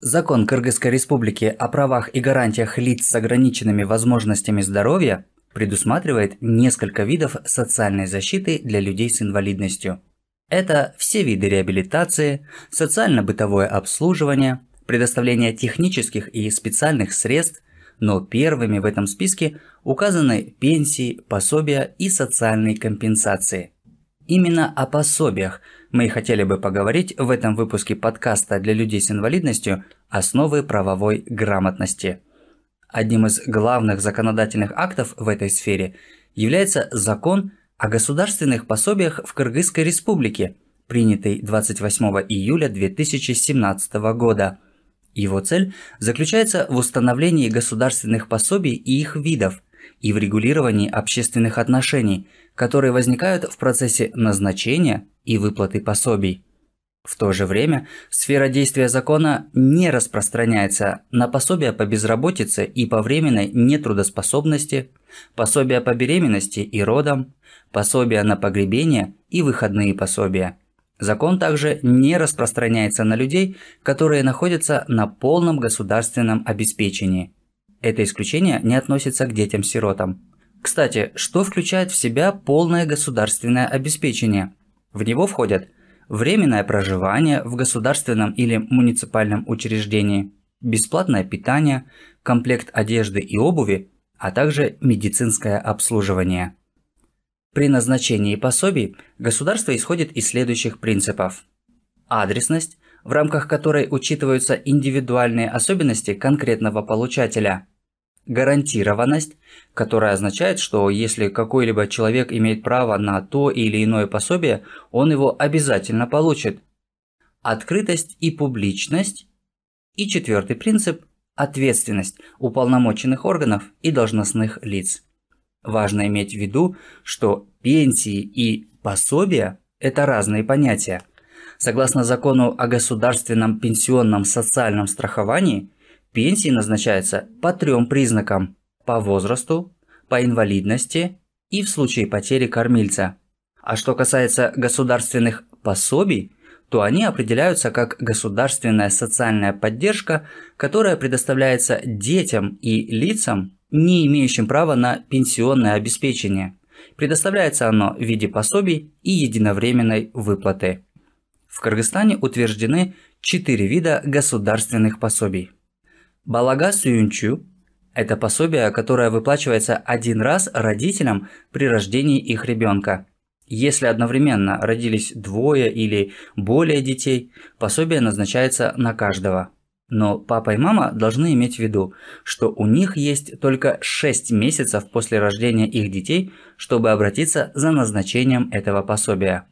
Закон Кыргызской Республики о правах и гарантиях лиц с ограниченными возможностями здоровья предусматривает несколько видов социальной защиты для людей с инвалидностью. Это все виды реабилитации, социально-бытовое обслуживание, предоставление технических и специальных средств, но первыми в этом списке указаны пенсии, пособия и социальные компенсации. Именно о пособиях мы хотели бы поговорить в этом выпуске подкаста для людей с инвалидностью «Основы правовой грамотности». Одним из главных законодательных актов в этой сфере является закон о государственных пособиях в Кыргызской республике, принятый 28 июля 2017 года – его цель заключается в установлении государственных пособий и их видов, и в регулировании общественных отношений, которые возникают в процессе назначения и выплаты пособий. В то же время сфера действия закона не распространяется на пособия по безработице и по временной нетрудоспособности, пособия по беременности и родам, пособия на погребение и выходные пособия – Закон также не распространяется на людей, которые находятся на полном государственном обеспечении. Это исключение не относится к детям-сиротам. Кстати, что включает в себя полное государственное обеспечение? В него входят временное проживание в государственном или муниципальном учреждении, бесплатное питание, комплект одежды и обуви, а также медицинское обслуживание. При назначении пособий государство исходит из следующих принципов. Адресность, в рамках которой учитываются индивидуальные особенности конкретного получателя. Гарантированность, которая означает, что если какой-либо человек имеет право на то или иное пособие, он его обязательно получит. Открытость и публичность. И четвертый принцип – ответственность уполномоченных органов и должностных лиц. Важно иметь в виду, что пенсии и пособия – это разные понятия. Согласно закону о государственном пенсионном социальном страховании, пенсии назначаются по трем признакам – по возрасту, по инвалидности и в случае потери кормильца. А что касается государственных пособий, то они определяются как государственная социальная поддержка, которая предоставляется детям и лицам, не имеющим права на пенсионное обеспечение. Предоставляется оно в виде пособий и единовременной выплаты. В Кыргызстане утверждены четыре вида государственных пособий. Балага Сююнчу – это пособие, которое выплачивается один раз родителям при рождении их ребенка. Если одновременно родились двое или более детей, пособие назначается на каждого – но папа и мама должны иметь в виду, что у них есть только 6 месяцев после рождения их детей, чтобы обратиться за назначением этого пособия.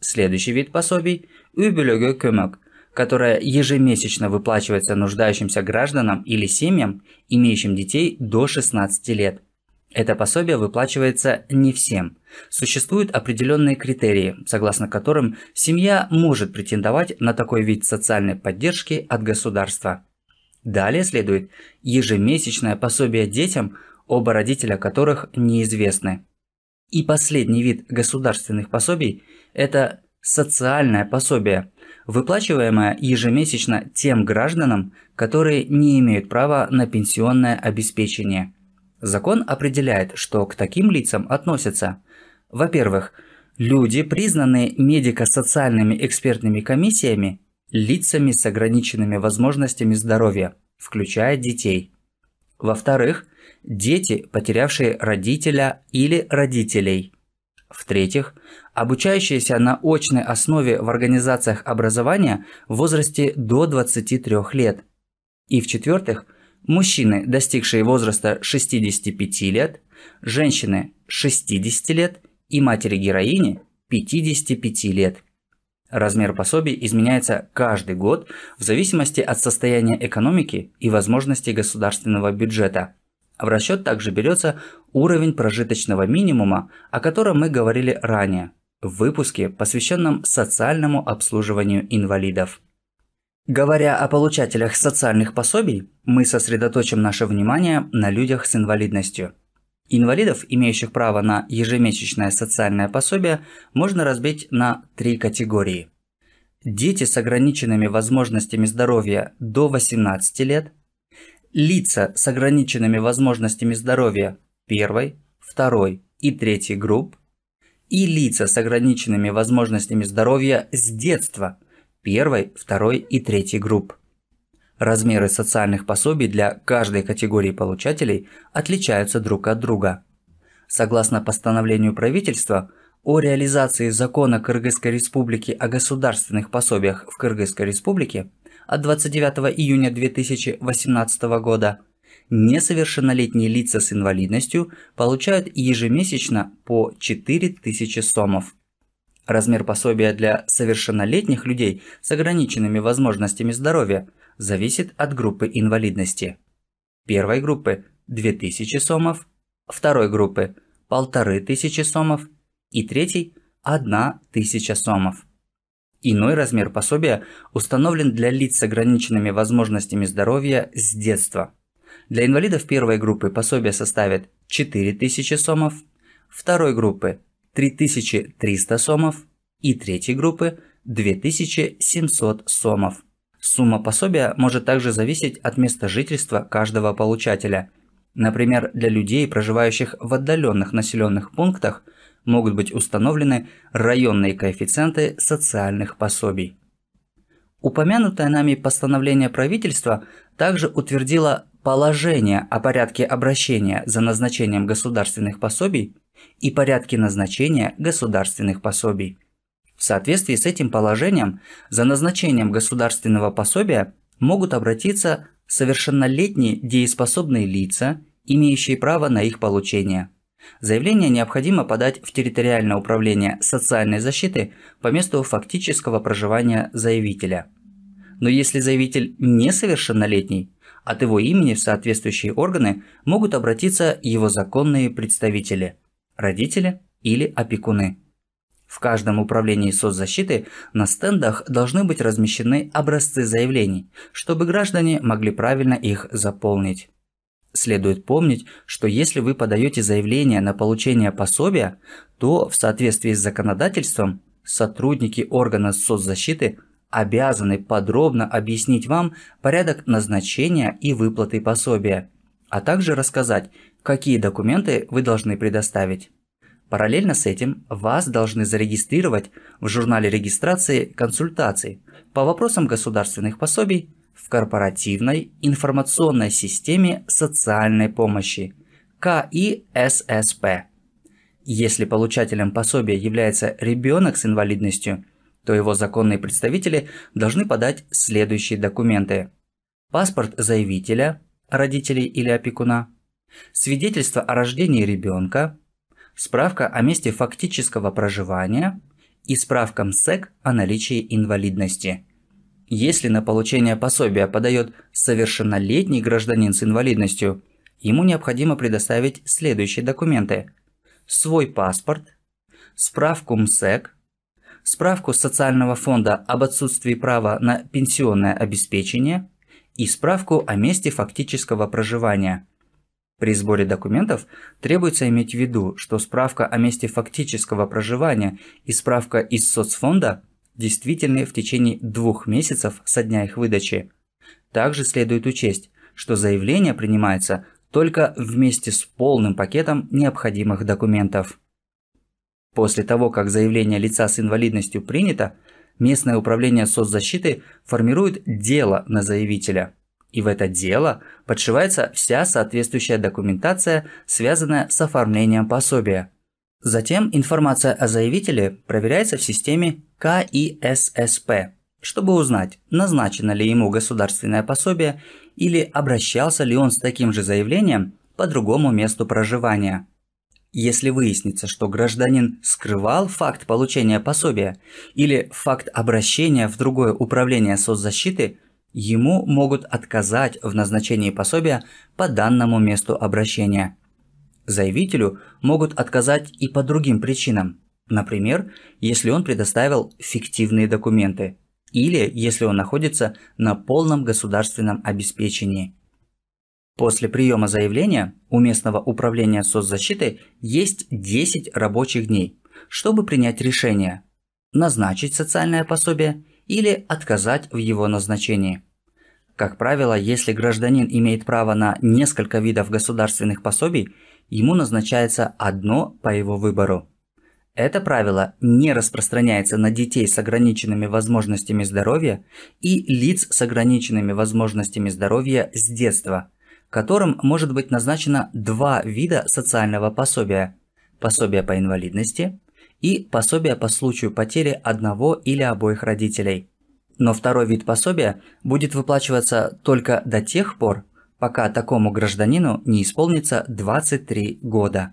Следующий вид пособий – Übelöge Kömök, которое ежемесячно выплачивается нуждающимся гражданам или семьям, имеющим детей до 16 лет – это пособие выплачивается не всем. Существуют определенные критерии, согласно которым семья может претендовать на такой вид социальной поддержки от государства. Далее следует ежемесячное пособие детям, оба родителя которых неизвестны. И последний вид государственных пособий – это социальное пособие, выплачиваемое ежемесячно тем гражданам, которые не имеют права на пенсионное обеспечение – Закон определяет, что к таким лицам относятся, во-первых, люди, признанные медико-социальными экспертными комиссиями, лицами с ограниченными возможностями здоровья, включая детей. Во-вторых, дети, потерявшие родителя или родителей. В-третьих, обучающиеся на очной основе в организациях образования в возрасте до 23 лет. И в-четвертых, мужчины, достигшие возраста 65 лет, женщины 60 лет и матери-героини 55 лет. Размер пособий изменяется каждый год в зависимости от состояния экономики и возможностей государственного бюджета. В расчет также берется уровень прожиточного минимума, о котором мы говорили ранее, в выпуске, посвященном социальному обслуживанию инвалидов. Говоря о получателях социальных пособий, мы сосредоточим наше внимание на людях с инвалидностью. Инвалидов, имеющих право на ежемесячное социальное пособие, можно разбить на три категории. дети с ограниченными возможностями здоровья до 18 лет, лица с ограниченными возможностями здоровья первой, второй и третьей групп и лица с ограниченными возможностями здоровья с детства первой, второй и третьей групп. Размеры социальных пособий для каждой категории получателей отличаются друг от друга. Согласно постановлению правительства о реализации закона Кыргызской Республики о государственных пособиях в Кыргызской Республике от 29 июня 2018 года, несовершеннолетние лица с инвалидностью получают ежемесячно по 4000 сомов. Размер пособия для совершеннолетних людей с ограниченными возможностями здоровья – зависит от группы инвалидности. Первой группы 2000 сомов, второй группы 1500 сомов и третьей 1000 сомов. Иной размер пособия установлен для лиц с ограниченными возможностями здоровья с детства. Для инвалидов первой группы пособие составит 4000 сомов, второй группы 3300 сомов и третьей группы 2700 сомов. Сумма пособия может также зависеть от места жительства каждого получателя. Например, для людей, проживающих в отдаленных населенных пунктах, могут быть установлены районные коэффициенты социальных пособий. Упомянутое нами постановление правительства также утвердило положение о порядке обращения за назначением государственных пособий и порядке назначения государственных пособий. В соответствии с этим положением за назначением государственного пособия могут обратиться совершеннолетние дееспособные лица, имеющие право на их получение. Заявление необходимо подать в территориальное управление социальной защиты по месту фактического проживания заявителя. Но если заявитель несовершеннолетний, от его имени в соответствующие органы могут обратиться его законные представители – родители или опекуны. В каждом управлении соцзащиты на стендах должны быть размещены образцы заявлений, чтобы граждане могли правильно их заполнить. Следует помнить, что если вы подаете заявление на получение пособия, то в соответствии с законодательством сотрудники органа соцзащиты обязаны подробно объяснить вам порядок назначения и выплаты пособия, а также рассказать, какие документы вы должны предоставить. Параллельно с этим вас должны зарегистрировать в журнале регистрации консультаций по вопросам государственных пособий в корпоративной информационной системе социальной помощи КИССП. Если получателем пособия является ребенок с инвалидностью, то его законные представители должны подать следующие документы. Паспорт заявителя, родителей или опекуна, свидетельство о рождении ребенка, справка о месте фактического проживания и справка МСЭК о наличии инвалидности. Если на получение пособия подает совершеннолетний гражданин с инвалидностью, ему необходимо предоставить следующие документы. Свой паспорт, справку МСЭК, справку социального фонда об отсутствии права на пенсионное обеспечение и справку о месте фактического проживания – при сборе документов требуется иметь в виду, что справка о месте фактического проживания и справка из соцфонда действительны в течение двух месяцев со дня их выдачи. Также следует учесть, что заявление принимается только вместе с полным пакетом необходимых документов. После того, как заявление лица с инвалидностью принято, местное управление соцзащиты формирует дело на заявителя – и в это дело подшивается вся соответствующая документация, связанная с оформлением пособия. Затем информация о заявителе проверяется в системе КИССП, чтобы узнать, назначено ли ему государственное пособие или обращался ли он с таким же заявлением по другому месту проживания. Если выяснится, что гражданин скрывал факт получения пособия или факт обращения в другое управление соцзащиты – ему могут отказать в назначении пособия по данному месту обращения. Заявителю могут отказать и по другим причинам, например, если он предоставил фиктивные документы или если он находится на полном государственном обеспечении. После приема заявления у местного управления соцзащиты есть 10 рабочих дней, чтобы принять решение – назначить социальное пособие или отказать в его назначении. Как правило, если гражданин имеет право на несколько видов государственных пособий, ему назначается одно по его выбору. Это правило не распространяется на детей с ограниченными возможностями здоровья и лиц с ограниченными возможностями здоровья с детства, которым может быть назначено два вида социального пособия – пособие по инвалидности и пособие по случаю потери одного или обоих родителей – но второй вид пособия будет выплачиваться только до тех пор, пока такому гражданину не исполнится 23 года.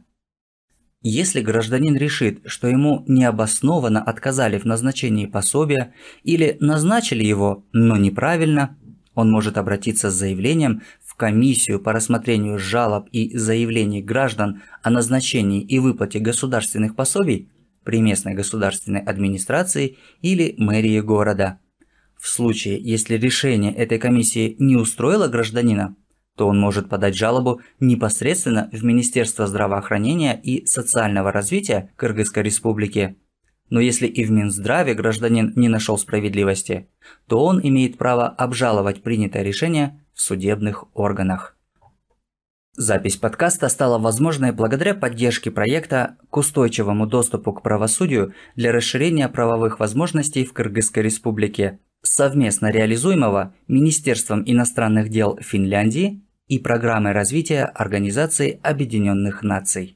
Если гражданин решит, что ему необоснованно отказали в назначении пособия или назначили его, но неправильно, он может обратиться с заявлением комиссию по рассмотрению жалоб и заявлений граждан о назначении и выплате государственных пособий при местной государственной администрации или мэрии города – в случае, если решение этой комиссии не устроило гражданина, то он может подать жалобу непосредственно в Министерство здравоохранения и социального развития Кыргызской Республики. Но если и в Минздраве гражданин не нашел справедливости, то он имеет право обжаловать принятое решение в судебных органах. Запись подкаста стала возможной благодаря поддержке проекта к устойчивому доступу к правосудию для расширения правовых возможностей в Кыргызской Республике совместно реализуемого Министерством иностранных дел Финляндии и Программой развития Организации Объединенных Наций.